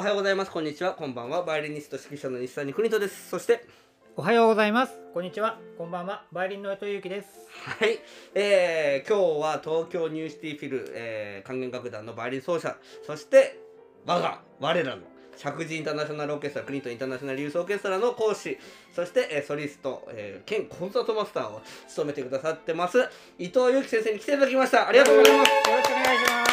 おはようございます。こんにちは。こんばんは。バイオリニスト指揮者の西谷国登です。そして、おはようございます。こんにちは。こんばんは。バイオリンの伊藤由紀です。はい。えー、今日は東京ニューシティフィル、えー、管弦楽団のバイオリン奏者、そして、我が、我らの、石神井インターナショナルオーケストラ、クリントンインターナショナルユースオーケストラの講師、そして、えーソリスト、えー、兼コンサートマスターを務めてくださってます、伊藤由紀先生に来ていただきました。ありがとうございます。よろしくお願いします。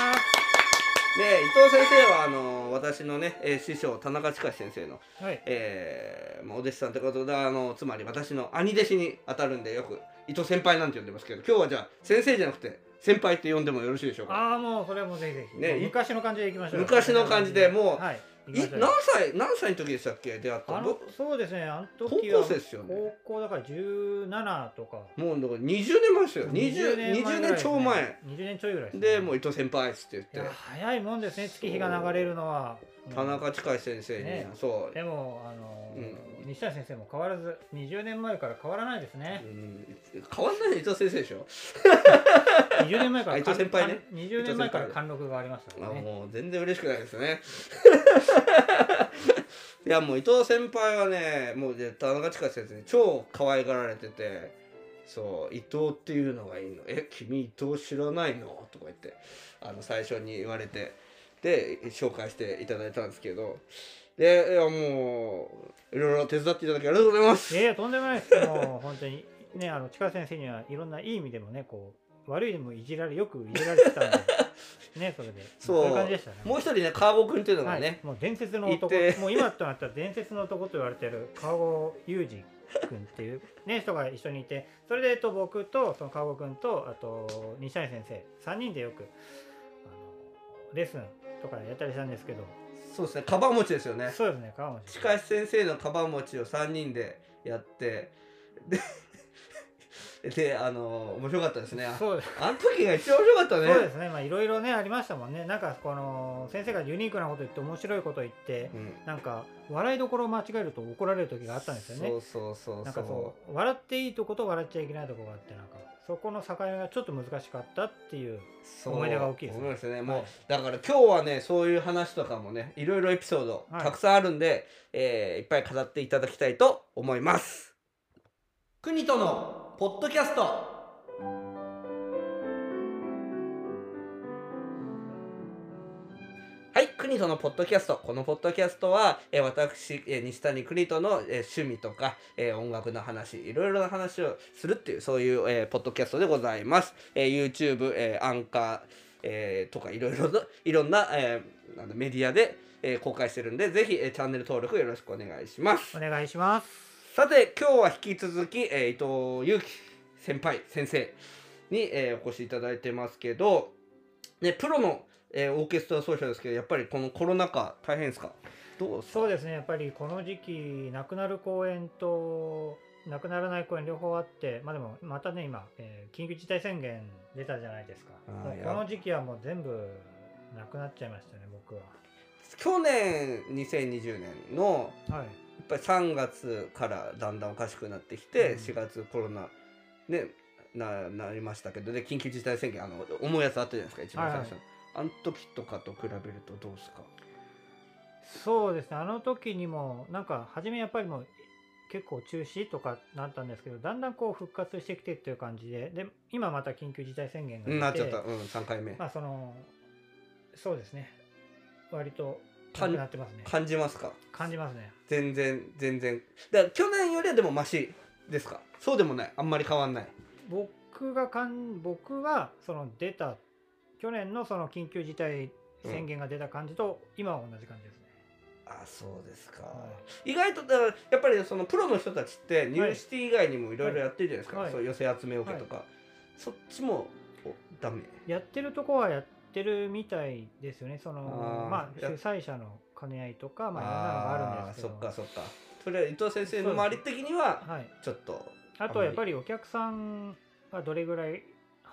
で、伊藤先生は、あの私のね、えー師匠、田中親先生の、はい。えーまあお弟子さんということであのつまり私の兄弟子に当たるんでよく伊藤先輩なんて呼んでますけど今日はじゃあ先生じゃなくて先輩って呼んでもよろしいでしょうか？ああ、もうそれはもうぜひぜひ。ね昔の感じでいきましょう。昔の感じでもうはい。行い。何歳何歳の時でしたっけ？出会ったあののそうですね。あの高時は校生ですよね。高校だから17とか。もうだから20年前ですよ。20, 20ぐらい年超前。20年ちょいぐらいですね。でもう伊藤先輩っつって言って。早いもんですね。月日が流れるのは。う。ん田中近い先生に、ね。そう、でもあのーうん西谷先生も変わらず20年前から変わらないですね。う。ん、変わんない伊藤先生でしょ。20年前からあ伊藤先輩ね。かん20年前から貫禄がありましたからね。あもう全然嬉しくないですね。いやもう伊藤先輩はねもうで田中近先生に超可愛がられててそう伊藤っていうのがいいの。え君伊藤知らないの？とか言ってあの最初に言われてで紹介していただいたんですけどでいやもういろいろ手伝っていただきありがとうございます。いやいやとんでもないです。もう本当にねあの近先生にはいろんないい意味でもねこう悪いでもいじられよくいじられてたんで。ねそれで。そう。いう感じでしたね。もう一人ね川越君っていうのがはい。ね、もう伝説の男もう今となったら伝説の男と言われてる川越裕二君っていう、ね、人が一緒にいて。それで、えっと、僕とその川越君とあと西谷先生。3人でよくあのレッスンとかやったりしたんですけどそうですねカバン持ちですよね。そうですね川持近石先生のカバン持ちを3人でやってで であの面白かったですね。あそうです。あの時が一番面白かったね。そうですね、まあいろいろねありましたもんね。なんかこの先生がユニークなこと言って面白いこと言って、うん。なんか笑いどころを間違えると怒られる時があったんですよね。そうそうそうなんかそうそう笑っていいとこと笑っちゃいけないとこがあってなんかそこの境目がちょっと難しかったっていうそう思い出が大きいですね。思いますね。もう、はい。だから今日はねそういう話とかもねいろいろエピソードはい。たくさんあるんで、えーいっぱい語っていただきたいと思います。国とのポッドキャストクニトのポッドキャスト。このポッドキャストは、えー私、えー西谷クニトの、えー趣味とか、えー音楽の話、いろいろな話をするっていう、そういう、えーポッドキャストでございます。えー YouTube、えーアンカー、えーとか、いろいろと、いろんな、えーなんだメディアで、えー公開してるんで、ぜひ、えーチャンネル登録よろしくお願いしますお。願いします。さて今日は引き続き、えー伊藤祐樹先輩先生に、えーお越しいただいてますけど、ね、プロの、えーオーケストラ奏者ですけどやっぱりこのコロナ禍大変ですか？どうですか？そうですねやっぱりこの時期亡くなる公演と亡くならない公演両方あってまあでもまたね今、えー緊急事態宣言出たじゃないですか。この時期はもう全部なくなっちゃいましたね僕は。去年2020年のはい。やっぱり3月からだんだんおかしくなってきて、うん4月コロナねななりましたけどで緊急事態宣言あの重いやつあったじゃないですか一番最初の、あの時とかと比べるとどうですか？そうですねあの時にもなんか初めやっぱりもう結構中止とかなったんですけどだんだんこう復活してきてっていう感じでで今また緊急事態宣言がなっちゃった。うん3回目、まあそのそうですね。割とかなんくなってますね。感じますか？感じますね。全然全然。だから去年よりはでもマシですか？そうでもない。あんまり変わんない。僕がかん僕はその出た去年のその緊急事態宣言が出た感じと今は同じ感じですね、あそうですか、は意外とだからやっぱりそのプロの人たちってニューシティ以外にもいろいろやってるじゃないですか、はい。そう寄せ集めオケとか、そっちもおダメ。やってるとこはやってるみたいですよね。そのまあ主や催者の兼ね合いとかまあいろんなのがあるんですけど。そっかそっか。それは伊藤先生の周り的にははい、ちょっとあとはやっぱりお客さんがどれぐらい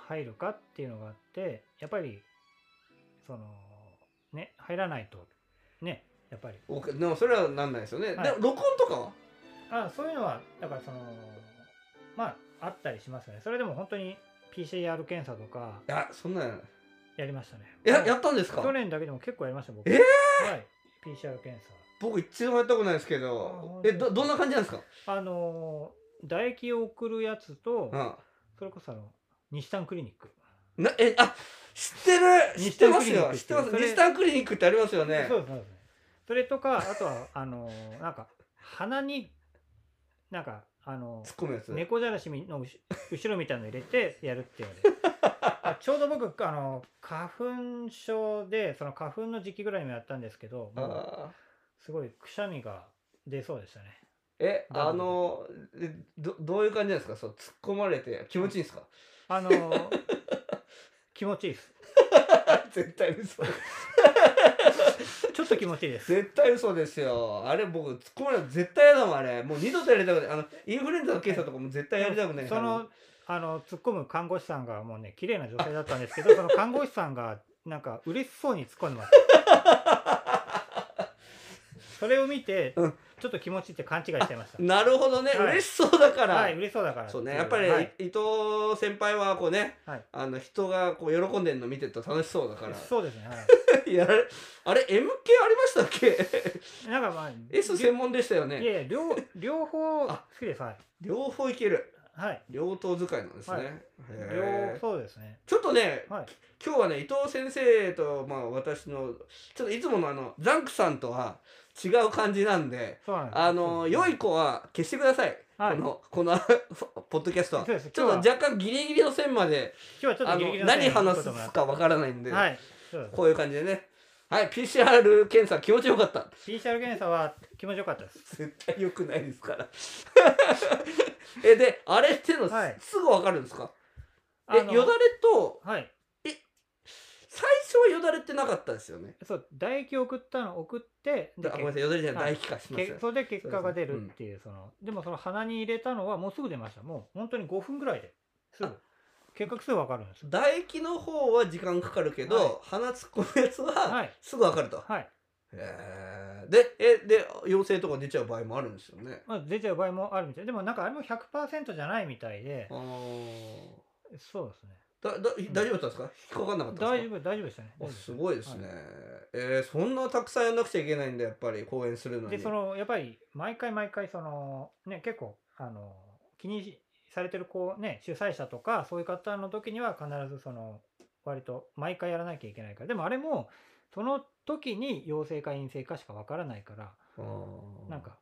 入るかっていうのがあってやっぱりそのね入らないとねやっぱり。おでもそれはなんないですよね、はい。でも録音とかは？あそういうのはだからそのまああったりしますよね。それでも本当に PCR 検査とかいやそんなんやりましたね。やはい。やったんですか？去年だけでも結構やりました僕。え？ーはい PCR 検査。僕一度もやったことないですけあど本当えどどんな感じなんですか？あのー唾液を送るやつと、うん。それこそあの日産クリニック、なえあ知ってる知ってますよ。知ってます。日産クリニックってありますよね。そうですそう。ですねそれとかあとはあのーなんか鼻になんかあのー猫じゃらしの後後ろみたいなの入れてやるっていう ちょうど僕あの花粉症でその花粉の時期ぐらいにもやったんですけどすごいくしゃみが出そうでしたね。えあのえどどういう感じなんですか？そう突っ込まれて気持ちいいんですか？あのー気持ちいいです。絶対嘘。ちょっと気持ちいいです。絶対嘘ですよ。あれ僕突っ込まれたら絶対嫌だもんあれ。もう二度とやりたくない。あのインフルエンザの検査とかも絶対やりたくない。そのあの突っ込む看護師さんがもうね綺麗な女性だったんですけど その看護師さんがなんか嬉しそうに突っ込んでましたそれを見て、うんちょっと気持ちいいって勘違いしてました。なるほどね、はい。嬉しそうだから、はい嬉しそうだから。そうね。やっぱり、はい。伊藤先輩はこうね、はい。あの人がこう喜んでるの見てると楽しそうだから。そうですね、はい。やられあれ MK ありましたっけ？い、なんかまあ S 専門でしたよいねやいや両両方好あきです。はい、両方いける。はい、両党使いなんですね、はい。両そうですね。ちょっとねはい。今日はね伊藤先生と、まあ、私のちょっといつものあのザンクさんとは違う感じなんであの良い子は消してください、はい。このこの ポッドキャストは。ちょっと若干ギリギリの線まで今日はちょっとギリギリの何話すかわからないんで、はい。こういう感じでね。はい PCR 検査気持ちよかった。PCR 検査は気持ちよかったです。絶対良くないですから。えであれっていうの、はい。すぐわかるんですか？えよだれとはい最初はよだれってなかったですよね。そう唾液を送ったの送ってであごめんなさいよだれじゃない、はい。唾液化しますけそれで結果が出るっていうそのでもその鼻に入れたのはもうすぐ出ました。もう本当に5分ぐらいで。すぐ。あ。結果すぐ分かるんです唾液の方は時間かかるけど、はい。鼻突っ込むやつははい。すぐわかると、はい、へー。でえで陽性とか出ちゃう場合もあるんですよね。まあ、出ちゃう場合もあるみたい。でもなんかあれも100%じゃないみたいで。そうですねだだ大丈夫だったんですか？引っかかんなかったんですか？大丈夫大丈夫でしたね。す。ごいですね、はえーそんなたくさんやんなくちゃいけないんだやっぱり講演するのに。でそのやっぱり毎回毎回そのね結構あの気にされてるこうね主催者とかそういう方の時には必ずその割と毎回やらなきゃいけないから。でもあれもその時に陽性か陰性かしかわからないからなんか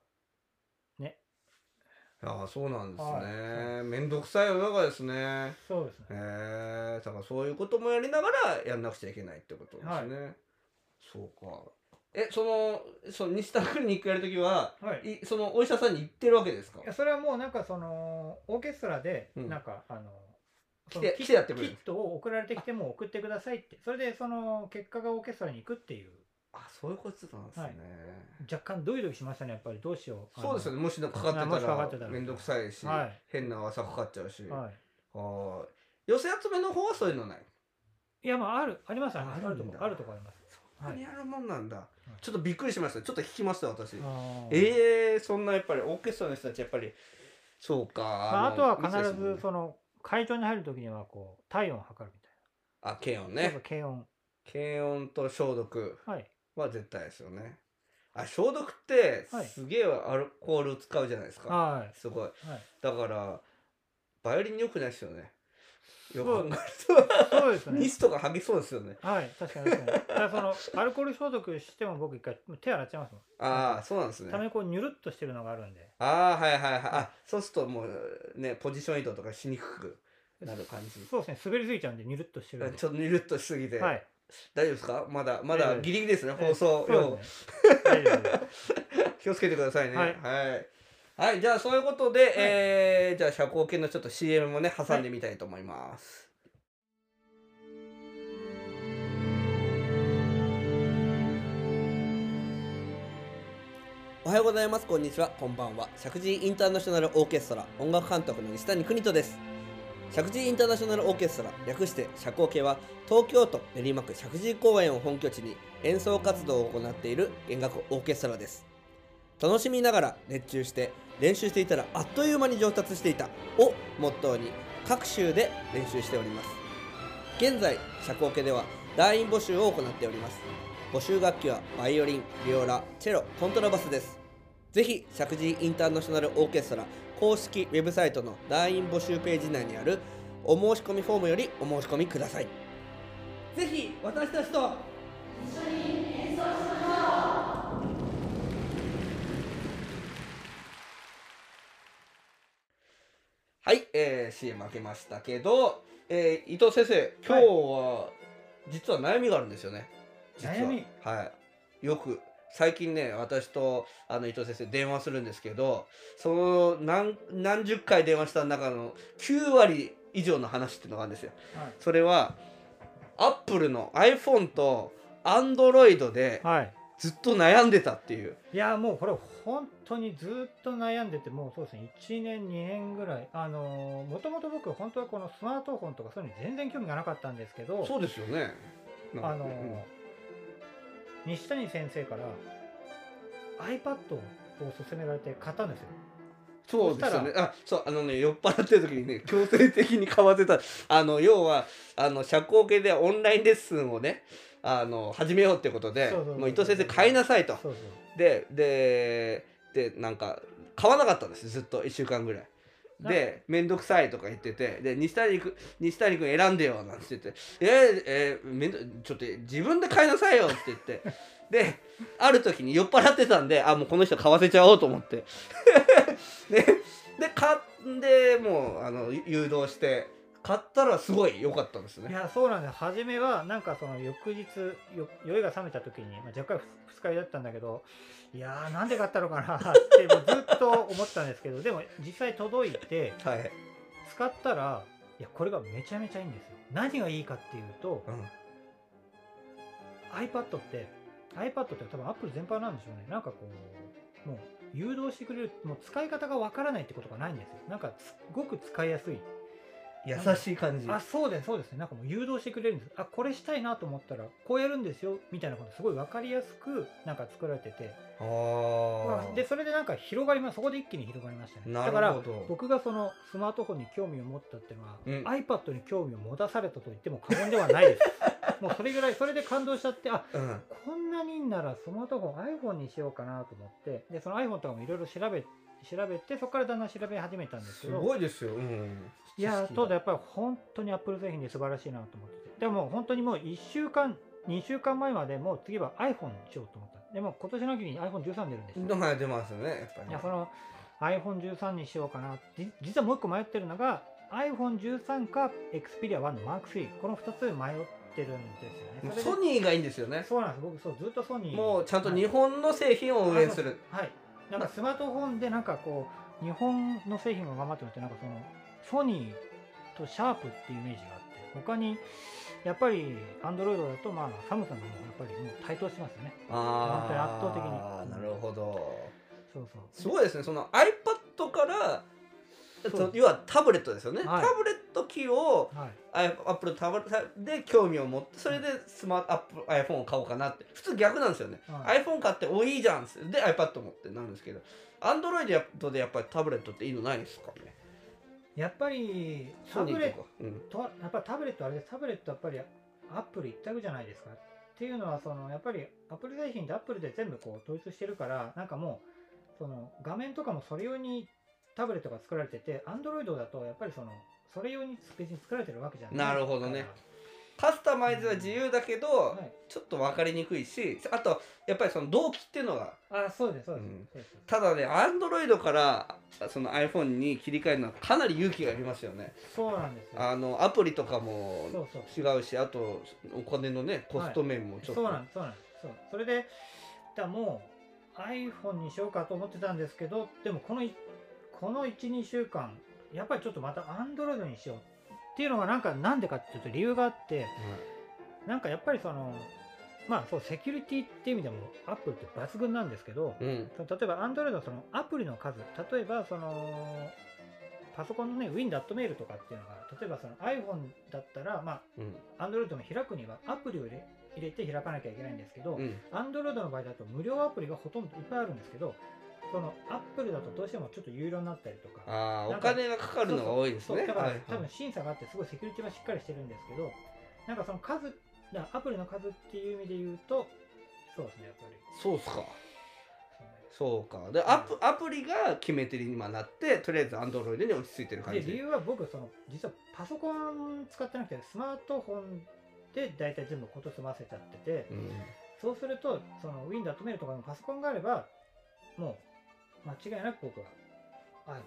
ああそうなんですはね面倒くさい世の中ですね。そうですね。へえ。だからそういうこともやりながらやんなくちゃいけないってことですね、そうか。えそのその西田クリニックやるときははい。いそのお医者さんに行ってるわけですか？いやそれはもうなんかそのオーケストラでうん。なんか、あの来て来てやってくれる。キットを送られてきても送ってくださいって。それでその結果がオーケストラに行くっていうあそういうことなんですね、はい。若干ドキドキしましたねやっぱりどうしよう。そうですよね。ねもしなんかかかってたら面倒くさいし、はい。変な噂かかっちゃうし、ははい寄せ集めの方はそういうのない？いいやまあある。ありますああるあるとこあるとこあります。そんなにやるもんなんだ、い。ちょっとびっくりしました。ちょっと引きました私。あー。ええそんなやっぱりオーケストラの人たちやっぱりそうか、まあ、あのとは必ずその会場に入るときにはこう体温を測るみあ検温たいな、ね軽音検温と消毒はいは絶対ですよね。あ消毒ってはい。すげえアルコール使うじゃないですか、はすごい。いはい。だからバイオリン良くないですよね。よそうく考えるそうですとね。ミスとか剥ぎそうですよね。はい確かに確かに。だからそのアルコール消毒しても僕一回手洗っちゃいますもん。ああそうなんですね。ためにこうニュルっとしてるのがあるんで。ああはいはいはい。あそうするともうねポジション移動とかしにくくなる感じ。そうですね。滑りすぎちゃうんでニュルっとしてるんでちょっとニュルっとしすぎて、はい大丈夫ですか？まだまだギリギリですねえ放送そう用ですね。大丈夫です。気をつけてくださいね。ははい。いはい、じゃあそういうことで、えーじゃあ社交系のちょっと CM もね挟んでみたいと思います、おはようございます。こんにちは。こんばんは。石神井インターナショナルオーケストラ音楽監督の西谷邦人です石神インターナショナルオーケストラ略して社交系は東京都練馬区石神公園を本拠地に演奏活動を行っている弦楽オーケストラです。楽しみながら熱中して練習していたらあっという間に上達していたをモットーに各州で練習しております。現在社交系では団員募集を行っております。募集楽器はバイオリンビオラチェロコントラバスです。ぜひ石神インターナショナルオーケストラ公式ウェブサイトの団員募集ページ内にあるお申し込みフォームよりお申し込みください。ぜひ私たちと。はい、えー、CM 開けましたけど、えー伊藤先生今日は実は悩みがあるんですよね。悩み。はい。よく最近ね私とあの伊藤先生電話するんですけどその何何十回電話した中の9割以上の話っていうのがあるんですよ。それはアップルの iPhone と Android ではい。ずっと悩んでたっていう。いやもうこれ本当にずっと悩んでてもうそうですね。1年2年ぐらい。あのもともと僕本当はこのスマートフォンとかそういうのに全然興味がなかったんですけどそうですよね。あの、うん西谷先生から iPad を勧められて買ったんですよそうですよね。あ、そう、あのね、酔っ払ってる時にね、強制的に買わせた。あの、要は、あの、社交系でオンラインレッスンをね。あの、始めようってことでもう伊藤先生買いなさいと。そうそうで、で、で、なんか、買わなかったんです。ずっと一週間ぐらい。で、面倒くさいとか言ってて、で、西谷君、西谷君選んでよなんて言って、えー、えー、ちょっと自分で買いなさいよって言って。で、ある時に酔っ払ってたんで、あ、もうこの人買わせちゃおうと思って。で、で、買って、もう、あの、誘導して、買ったらすごい良かったんですいね。やそうなんです初めはなんかその翌日よ酔いが冷めた時に、まあ、若干二日酔いだったんだけどいやーなんで買ったのかなって もうずっと思ってたんですけどでも実際届いてはい。使ったらいやこれがめちゃめちゃいいんですよ何がいいかっていうとうん。iPad って iPad って多分 Apple 全般なんでしょうねなんかこうもう誘導してくれるもう使い方がわからないってことがないんですよなんかすごく使いやすい優しい感じ。あそうですそうですね。なんかもう誘導してくれるんです。あこれしたいなと思ったらこうやるんですよみたいなことすごい分かりやすくなんか作られてて。あまーあでそれでなんか広がりますそこで一気に広がりましたね。なだから。僕がそのスマートフォンに興味を持ったっていうのは、うん。iPad に興味を持たされたと言っても過言ではないですもうそれぐらいそれで感動しちゃってあうん。こんなにいいんならスマートフォン iPhone にしようかなと思ってでその iPhone とかもいろいろ調べ調べてそこからだんだん調べ始めたんですけすどごいですよ。うん。いや知識がただやっぱり本当に Apple 製品で素晴らしいなと思っててでも本当にもう1週間2週間前までもう次は iPhone にしようと思ったでも今年の秋に iPhone13 出るんですよはい、出ますよね、やっぱり。いやその iPhone13 にしようかなじ実はもう一個迷ってるのが iPhone13 か Xperia 1の Mark3 この2つ迷ってるんですよね。ソニーがいいんですよね。そうなんです。僕そうずっとソニー。もうちゃんと日はい本の製品を応援する。はい。なんかスマートフォンでなんかこう日本の製品を頑張ってるってなんかそのソニーとシャープっていうイメージがあって他にやっぱりアンドロイドだとまあサムスンがもうやっぱりもう台頭してますよね。あ本当に圧倒的にあーなるほど。そうそう。すごいですね。その iPad から、要はタブレットですよね。はい。タブレット機をはい Apple タブレットで興味を持って、それでスマート Apple iPhone を買おうかなって。普通逆なんですよね。はい iPhone 買って、おいいじゃん。で iPad 持ってなるんですけど、Android でやっぱりタブレットっていいのないですかね？やっぱりタブレッソニーとか。うん。トやっぱりタブレットあれですタブレットやっぱりアップル一択じゃないですか？っていうのはそのやっぱりアップル製品ってアップルで全部こう統一してるからなんかもうその画面とかもそれ用にタブレットが作られててアンドロイドだとやっぱりそのそれ用に別に作られてるわけじゃないなるほどね。かカスタマイズは自由だけど、らはい、ちょっと分かりにくいしあとやっぱりその同期っていうのが。あそうですそうです、うん。ただねアンドロイドからその iPhone に切り替えるのはかなり勇気がいりますよね。そうなんですよ。あのアプリとかも違うしあとお金のねコスト面もちょっと、そうなんですそうなんです。そう。それでだもう iPhone にしようかと思ってたんですけどでもこのいこの12週間やっぱりちょっとまた Android にしようっていうのがなんかなんでかっていうと理由があってなんかやっぱりそのまあそうセキュリティっていう意味でも Apple って抜群なんですけどうん。その例えば Android のそのアプリの数例えばそのパソコンのね Win.mail とかっていうのが例えばその iPhone だったらまうん。あ Android も開くにはアプリを入れ入れて開かなきゃいけないんですけど、うん。Android の場合だと無料アプリがほとんどいっぱいあるんですけどその Apple だとどうしてもちょっと有料になったりとか。ああお金がかかるのが多いですね。だから、はいはい。多分審査があってすごいセキュリティはしっかりしてるんですけどなんかその数だアプリの数っていう意味で言うとそうですねやっぱり。そうっすか。そうか。でアプアプリが決め手に今なってとりあえずアンドロイドに落ち着いてる感じ。で理由は僕その実はパソコン使ってなくてスマートフォンで大体全部こと済ませちゃっててうん。そうするとその Windows メールとかのパソコンがあればもう間違いなく僕は iPhone か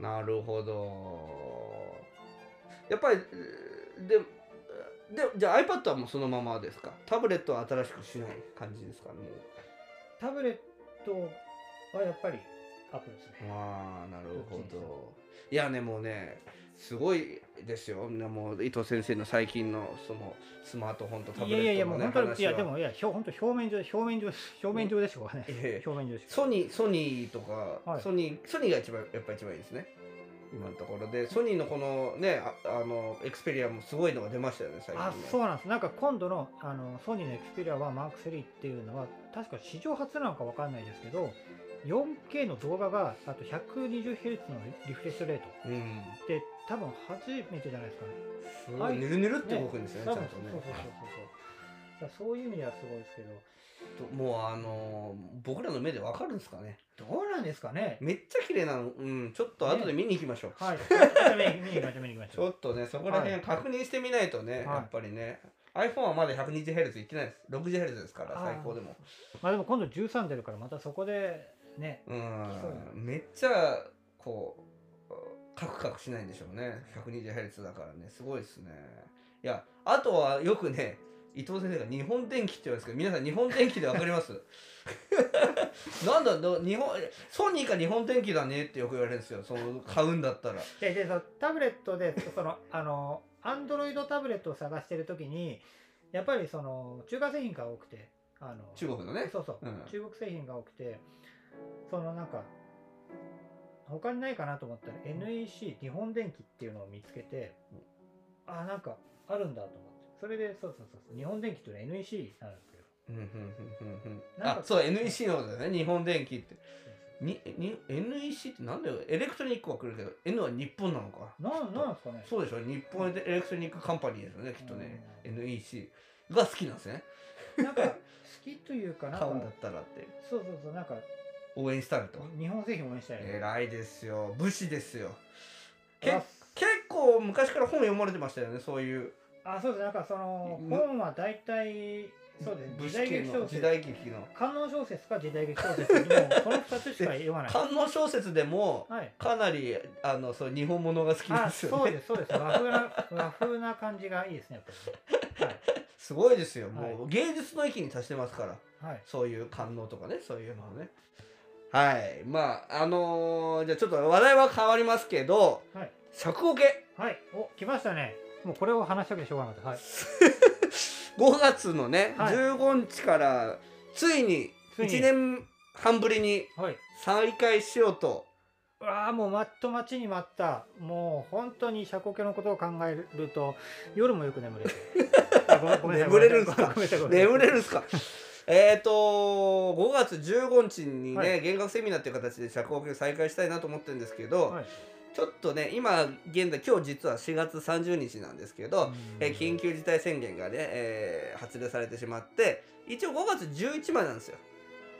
な。るほど。やっぱりででじゃあ iPad はもうそのままですか？タブレットは新しくしない感じですか？ねもう。なタブレットはやっぱりアップルですね。ああなるほど。いやねもうねすごいですよ。ねもう伊藤先生の最近のそのスマートフォンとタブいやいやいやレットのねもう本当にいやでもいや本当表面上表面上表面上でしょうかね。ええ。表面上でしょソニーソニーとか、はい。ソニーソニーが一番やっぱ一番いいですね。今のところで。ソニーのこのねああのエクスペリアもすごいのが出ましたよね最近あねそうなんです。なんか今度のあのソニーのエクスペリア1マーク3っていうのは確か史上初なのかわかんないですけど 4K の動画があと 120Hz のリフレッシュレート。うん。で多分初めてじゃないですかね。すごい。ぬるぬるって動くんですよね多分ちゃんとね。そうそうそうそう。そういう意味ではすごいですけど。ともうあのー僕らの目でわかるんですかね。どうなんですかね。めっちゃ綺麗なの。うんちょっと後で見に行きましょう、はい。ちょっと見に見に行きましょう。見に行きましょうちょっとねそこら辺確認してみないとね、はい。やっぱりね。iPhone はまだ 120Hz いってないです。60Hz ですから最高でも。まあでも今度13出るからまたそこでね。うん。めっちゃこうカクカクしないんでしょうね。120Hz だからね。すごいですね。いやあとはよくね伊藤先生が日本電気って言うんですけど皆さん日本電気でわかります？なんだど日本ソニーか日本電気だねってよく言われるんですよ。その買うんだったら。ででそのタブレットでそのあのアンドロイドタブレットを探してるときにやっぱりその中華製品が多くてあの中国のね。そうそう、うん。中国製品が多くてそのなんか他にないかなと思ったら NEC 日本電機っていうのを見つけて、あなんかあるんだと思って。それでそうそうそうそう日本電機っていうのは NEC なんですけど。うんうんうんうんうん。なんかあそう NEC のことだよね日本電機って。にに NEC ってなんだよエレクトロニックは来るけど N は日本なのか。なんなんですかね。そうでしょ。日本エレクトロニックカンパニーですよねきっとね。NEC が好きなんですね。なんか好きというかなんか買うんだったらって。そうそうそうなんか応援したると。日本製品応援したい偉いですよ。武士ですよ。けあ結構昔から本読まれてましたよねそういう。あそうです。なんかそのうん。本は大体そうです武時代劇小説。代劇の。観音小説か時代劇小説もう この2つしか読まない。観音小説でもはい。かなりあのそう日本物が好きですよね。そうですそうです。和風な和風な感じがいいですねやっぱりね。すごいですよ。もうは芸術の域に達してますから。はい、はい、そういう官能とかねそういうのをねはい。まああのーじゃあちょっと話題は変わりますけどはい。尺オケ。はい、お来ましたね。もうこれを話したくてしょうがなかった。はい。5月のね、はい。15日からついについに。1年半ぶりにはい。再開しようと。うわあもうまっと待ちに待った。もう本当に車庫系のことを考えると夜もよく眠れる。眠れるんすか？眠れるんすか？えっと5月15日にね、はい。弦楽セミナーっていう形で社交系を再開したいなと思ってるんですけど、はい。ちょっとね今現在今日実は4月30日なんですけど、えー緊急事態宣言がね、えー発令されてしまって一応5月11までなんですよ。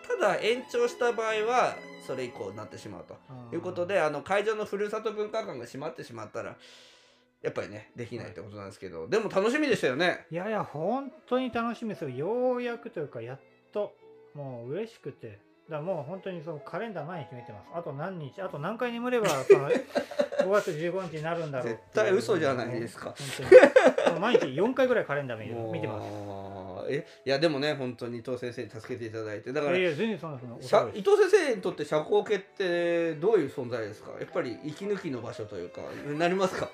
ただ延長した場合はそれ以降になってしまうということであの会場のふるさと文化館が閉まってしまったらやっぱりねできないってことなんですけどでも楽しみでしたよね。いやいや本当に楽しみですよ。ようやくというかやっともう嬉しくて。だからもう本当にそのカレンダー前に決めてます。あと何日あと何回眠ればその 5月15日になるんだろう絶対嘘じゃないですか。本当に。毎日4回ぐらいカレンダー見てますえいやでもね本当に伊藤先生に助けていただいて。だからいやいや全然そんなそ伊藤先生にとって社交系ってどういう存在ですか？やっぱり息抜きの場所というかなりますか？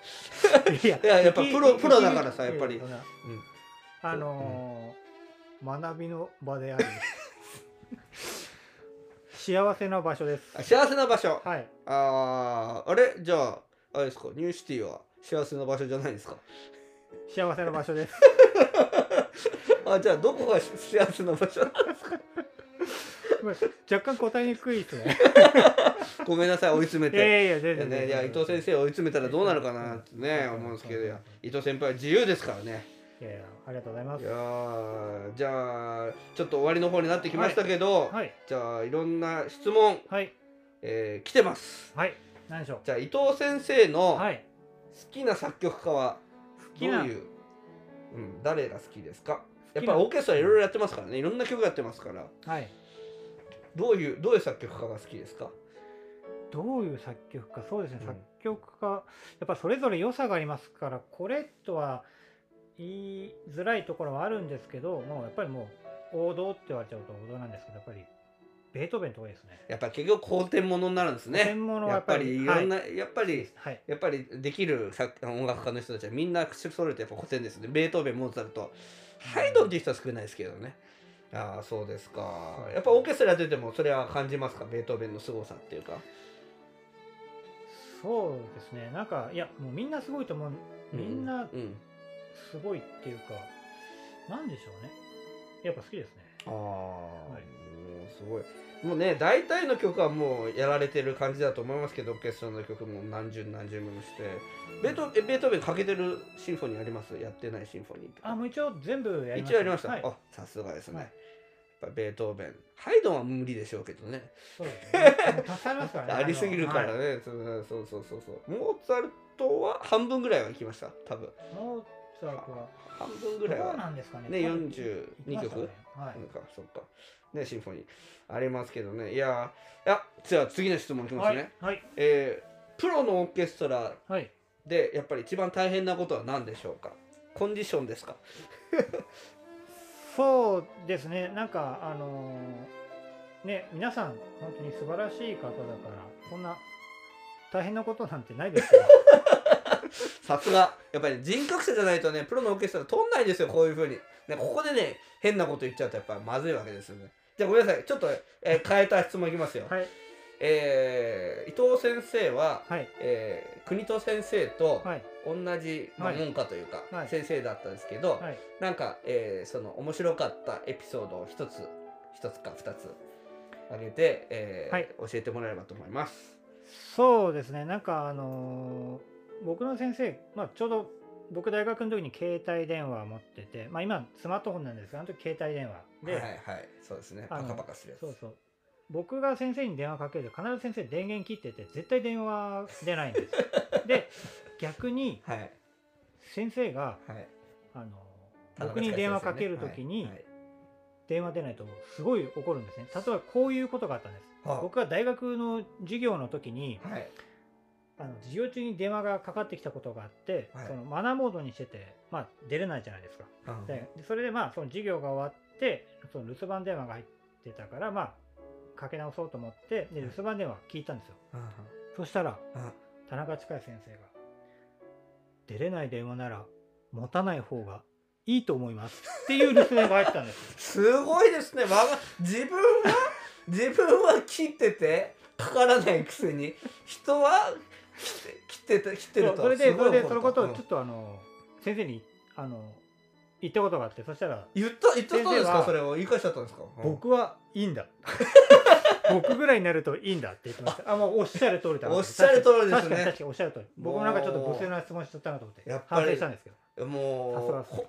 いやいや やっぱプロプロだからさやっぱり。いいそんな。あのー学びの場であり 幸せな場所です。あ幸せな場所。はい。あーあれ？じゃああれですか？ニューシティは幸せな場所じゃないですか？幸せな場所です あじゃあどこが幸せな場所まあ若干答えにくいですね。ごめんなさい追い詰めいやていや全然いやね、いや伊藤先生を追い詰めたらどうなるかなってね思うんですけど伊藤先輩は自由ですからね。いやいやありがとうございます。いやーじゃあちょっと終わりの方になってきましたけど、はい。じゃあいろんな質問、はい。えー来てます。はい。何でしょじゃあ伊藤先生うの好はい。きな作曲家はどういう、うん、誰が好きですか？やっぱりオーケストラいろいろやってますからね。いろんな曲やってますから。はい。どういうどういう作曲家が好きですか？どういう作曲家？そうですね、うん。作曲家。やっぱそれぞれ良さがありますからこれとは言いづらいところはあるんですけどもうやっぱりもう王道って言われちゃうと王道なんですけどやっぱりベートーベンとかですね。やっぱり結局後天物になるんですね。専門はやっぱやっぱりりいろんな、やっぱりはい。やっぱりできる作音楽家の人たちはみんな口揃えてやっぱ古典ですね。ベートーベンモーツァルトハイドンっていう人は少ないですけどね。ああそうですか。やっぱオーケストラやっててもそれは感じますか？ベートーベンの凄さっていうか。そうですね。なんかいやもうみんなすごいと思う。みんなうん。すごいっていうか、なんでしょうね。やっぱ好きですね。ああ、すごい。もうね大体の曲はもうやられてる感じだと思いますけどオーケストラの曲も何十何十もして。ベートえベートーベンかけてるシンフォニーあります？やってないシンフォニーあもう一応全部やりました一応やりました、はい、あさすがですね、はい。やっぱベートーベンハイドンは無理でしょうけどね。そうですね。りますからね ありすぎるからはい。ね、そうそうそうそうそう。モーツァルトは半分ぐらいは行きました多分。モーツァルトは。半分ぐらいどうはなんですかね。ね多分42曲、はい。なんかそっかねシンフォニーありますけどね。いやいやじゃあ次の質問いきますね、はいはい。えープロのオーケストラはい。でやっぱり一番大変なことは何でしょうか？コンディションですか？そうですね。なんかあのーね皆さん本当に素晴らしい方だからそんな大変なことなんてないですよ さすが。やっぱり人格者じゃないとねプロのオーケストラ通んないんですよこういうふうに、ね、ここでね変なこと言っちゃうとやっぱまずいわけですよね。じゃあごめんなさい。ちょっと、えー 変えた質問いきますよ、はい。えー伊藤先生は、はい。えー国戸先生とはい。同じ、まあ、はい門下というか、はい。先生だったんですけど、はい。なんか、えーその面白かったエピソードを一つ一つか二つ挙げて、えーはい。教えてもらえればと思います。そうですね。なんかあのー僕の先生、まあ、ちょうど僕大学の時に携帯電話を持ってて、まあ、今スマートフォンなんですがあの時携帯電話で、はいはいはい。そうですね。パカパカするやつ。そうそう。僕が先生に電話かけると必ず先生電源切ってて絶対電話出ないんです。よで逆にはい。先生がはい。あの僕に電話かけるときに電話出ないとすごい怒るんですね例えばこういうことがあったんですはあ僕が大学の授業の時にはいあの授業中に電話がかかってきたことがあって、はい。そのマナーモードにしてて、まあ、出れないじゃないですか。うんででそれでまあその授業が終わってその留守番電話が入ってたからまあかけ直そうと思ってで留守番電話聞いたんですよ。うんそしたらうん田中千佳先生が「出れない電話なら持たない方がいいと思います」っていう留守電が入ったんです。すごいですね。自分は自分は切っててかからないくせに人は切って切って切ってるとそれですそれでそのことをうん。ちょっとあの先生にあの言ったことがあってそしたら言った言ったそうですか？それを言い返しちゃったんですか？うん。僕はいいんだ。僕ぐらいになるといいんだって言ってました。あもうおっしゃる通りだなおっしゃる通りですね。確かに確かにおっしゃる通り。僕もなんかちょっと無粋な質問しちゃったなと思って反省したんですけど。もうこ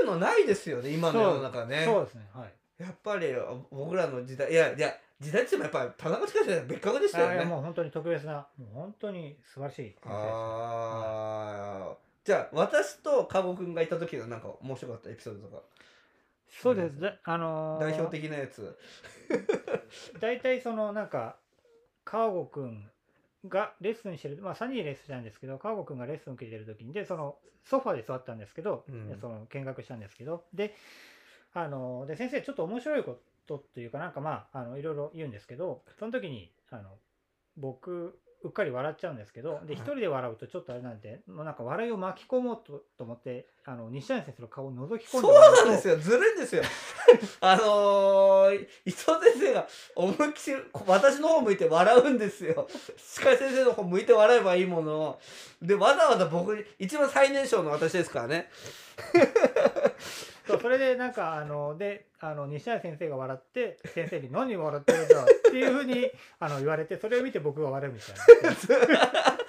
ういうのないですよね今の世の中ね。そうですね。はい。やっぱり僕らの時代いやいや時代ってもやっぱり田中千佳先生は別格でしたよね。もう本当に特別なもう本当に素晴らしい先生ですああ、じゃあ私と加護くんがいた時のなんか面白かったエピソードとか。そうです。だあのー代表的なやつ。大体そのなんか川郷くんがレッスンしてるまあ3人でレッスンしたんですけど川郷くんがレッスン受けてる時にでそのソファで座ったんですけど、うん。でその見学したんですけどであので先生ちょっと面白いことっていうかなんかまああのいろいろ言うんですけどその時にあの僕うっかり笑っちゃうんですけどで一人で笑うとちょっとあれなんでもうなんか笑いを巻き込もうとと思ってあの西谷先生の顔を覗き込んでそうなんですよ。ずるいんですよ。あのー、伊藤先生が思いっきり私の方向いて笑うんですよ。歯科先生の方向いて笑えばいいものを。でわざわざ僕に一番最年少の私ですからねそうそれでなんかあのであの西谷先生が笑って先生に「何笑ってるんだ」っていうふうに あの言われてそれを見て僕が笑うみたいな。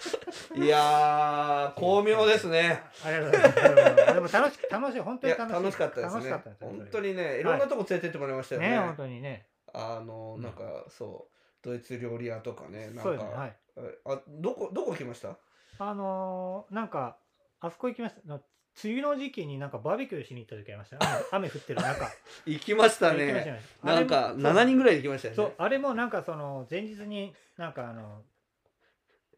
いやー巧妙ですね。ありがとうございます。でも楽し楽しい本当に楽しい。楽しかったですね。楽しかった本当にねいろんなとこ連れてってもらいましたよね,、ね本当にね。あのなんかそうドイツ料理屋とかねなんかそうですねはい。あどこどこ来ました？あのーなんかあそこ行きました。の梅雨の時期になんかバーベキューしに行った時ありました。ね雨 雨降ってる中。行きましたね。なんかあれもそう。7人ぐらいで行きましたよね。そうあれもなんかその前日になんかあの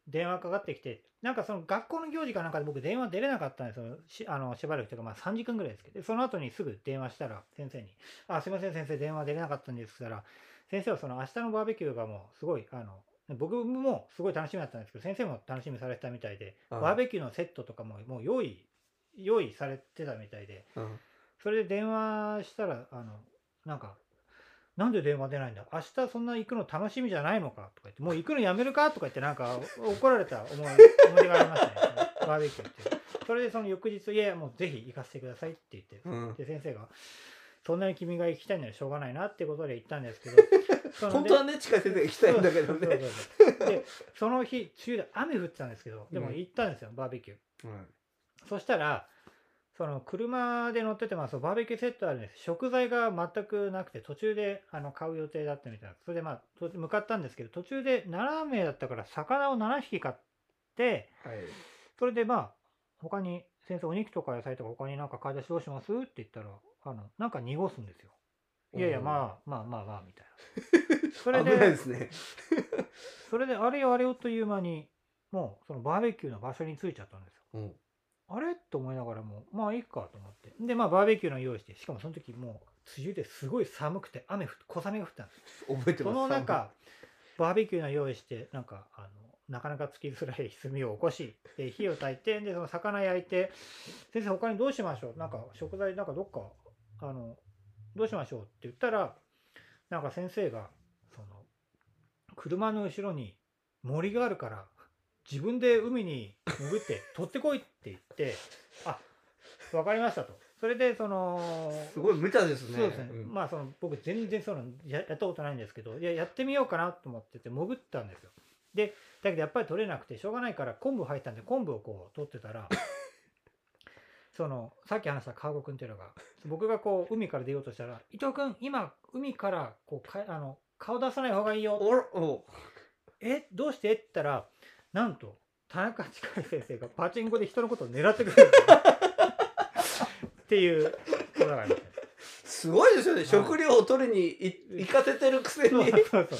電話かかってきてなんかその学校の行事かなんかで僕電話出れなかったんですよ。しあのしばらくというかまあ3時間ぐらいですけど。でその後にすぐ電話したら先生に「あすいません先生電話出れなかったんです」ったら先生はその明日のバーベキューがもうすごいあの僕もすごい楽しみだったんですけど先生も楽しみされてたみたいでうんバーベキューのセットとかももう用意用意されてたみたいでうん。それで電話したら、あの、なんか、なんで電話出ないんだ？明日そんな行くの楽しみじゃないのかとか言って、もう行くのやめるかとか言って、なんかお怒られた思い思い出がありましたね。バーベキューって。それでその翌日、いやもうぜひ行かせてくださいって言って、うん。で、先生が、そんなに君が行きたいならしょうがないなってことで言ったんですけど、その本当はね近い先生行きたいんだけどね。で、その日、梅雨で雨降ってたんですけど、でもうん。行ったんですよ、バーベキュー。はいそしたら、その車で乗ってて、まあ、そのバーベキューセットあるんです。食材が全くなくて、途中であの買う予定だったみたいな。それでまあ、と向かったんですけど、途中で7名だったから、魚を7匹買って、はいそれでまあ、他に、先生、お肉とか野菜とか他になんか買い出しどうしますって言ったら、あの、なんか濁すんですよ。いやいや、まあ、まあまあまあ、みたいな。それでねそれであれよあれよという間に、もうそのバーベキューの場所に着いちゃったんですよ。うんあれ？と思いながらも、まあいいかと思って。で、まあバーベキューの用意して、しかもその時もう梅雨ですごい寒くて雨降って、小雨が降ったんです 覚えてます。の中、バーベキューの用意して、なんか、あの、なかなかつきづらい 炭を起こし、で火を焚いて、で、その魚焼いて、先生他にどうしましょう？なんか食材なんかどっか、あの、どうしましょう？って言ったら、なんか先生が、その、車の後ろに森があるから、自分で海に潜って取ってこいって言って、あ、わかりましたと。それで、その、すごい無茶ですね。そうですね、ん。まあその僕全然そういうのややったことないんですけどいややってみようかなと思ってて潜ったんですよ。でだけどやっぱり取れなくてしょうがないから昆布入ったんで昆布をこう取ってたら そのさっき話した川子君っていうのが僕がこう海から出ようとしたら「伊藤君今海からこうかあの顔出さない方がいいよ」おろおえどうして?」って言ったらなんと田中近い先生がパチンコで人のことを狙ってくれる。っていうことがありましたすごいですよね。い食料を取りにい行かせてるくせに。そうそうそう。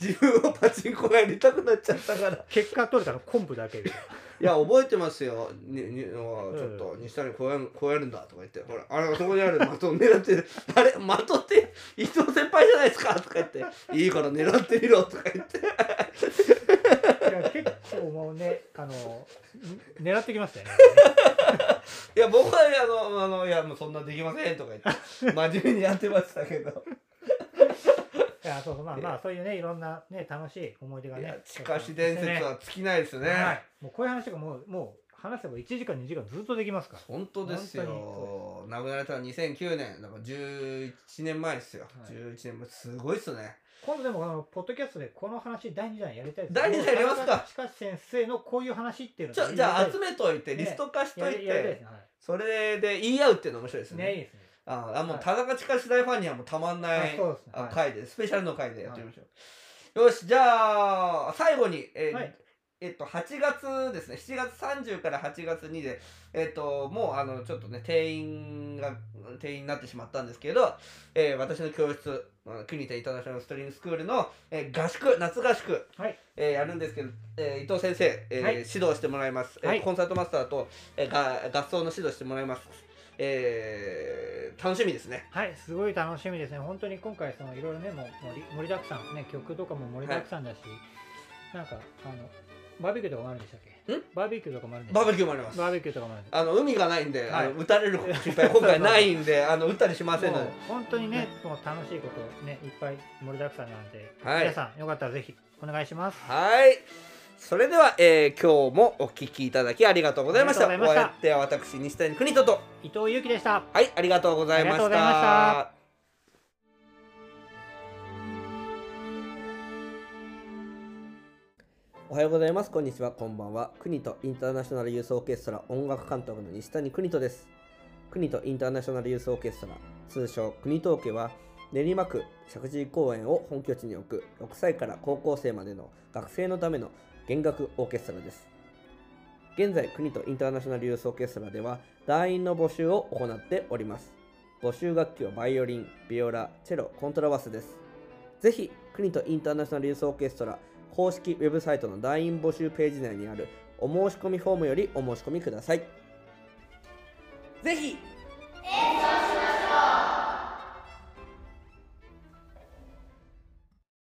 自分をパチンコがやりたくなっちゃったから。結果取れたの昆布だけで。いや覚えてますよ。ににあちょっと西谷こうやるこうやるんだとか言って。ほらあれそこにある。的を狙ってるあれ的って伊藤先輩じゃないですかとか言って。いいから狙ってみろとか言って結構もうねあのん狙ってきましたよね。いや僕はあのあのいやもうそんなできませんとか言って真面目にやってましたけど。いやそうそうまあまあそういうねいろんなね楽しい思い出がね地下市伝説は尽きないですね。はい。もうこういう話がもうもう話せば1時間2時間ずっとできますから。本当です本よ亡くなられたのは2009年だから11年前ですよ、はい。11年前すごいっすね今度でもあのポッドキャストでこの話第2弾やりたいです。第二弾やりますか？しかし先生のこういう話っていうのじゃあじゃあ集めめといてねリスト化しといてす。ね。はそれで言い合うっていうの面白いですね。いねいいですね。ああもうはい。田中地下市大ファンにはもうたまんない、はい。あ回でスペシャルの回でやってみましょう、よしじゃあ最後にえーはいえっと8月ですね。7月30から8月2でえっともうあのちょっとね定員が定員になってしまったんですけど、えー私の教室うんクニタインターナショナルストリングスクールの、えー合宿夏合宿、はい。えーやるんですけど、えー伊藤先生、えーはい。指導してもらいます、えーはい。コンサートマスターと、えーが合奏の指導してもらいます、えー楽しみですね。はい、すごい楽しみですね。本当に今回そのいろいろねもう盛り盛りだくさん。ね曲とかも盛りだくさんだし、なんかあのバーベキューとかもあるんでしたっけ？ん？バーベキューとかもあるんでバーベキキューもあります。バーベキューとかもあるんであの海がないんで、はい。あの撃たれる心配今回ないんであの撃ったりしませんのもうで本当にね、もう楽しいことねいっぱい盛りだくさんなんで、はい。皆さんよかったらぜひお願いします。はい。それでは、えー今日もお聞きいただきありがとうございました。ありがとうございました。お相手は私、西谷邦人と、伊藤祐樹でした。はい、ありがとうございました。ありがとうございましたおはようございます。こんにちは。こんばんは。国とインターナショナルユースオーケストラ音楽監督の西谷邦人です。国とインターナショナルユースオーケストラ、通称国東家は、練馬区石神井公園を本拠地に置く6歳から高校生までの学生のための弦楽オーケストラです。現在、国とインターナショナルユースオーケストラでは、団員の募集を行っております。募集楽器はバイオリン、ビオラ、チェロ、コントラバスです。ぜひ、国とインターナショナルユースオーケストラ公式ウェブサイトの団員募集ページ内にあるお申し込みフォームよりお申し込みください。ぜひ演奏し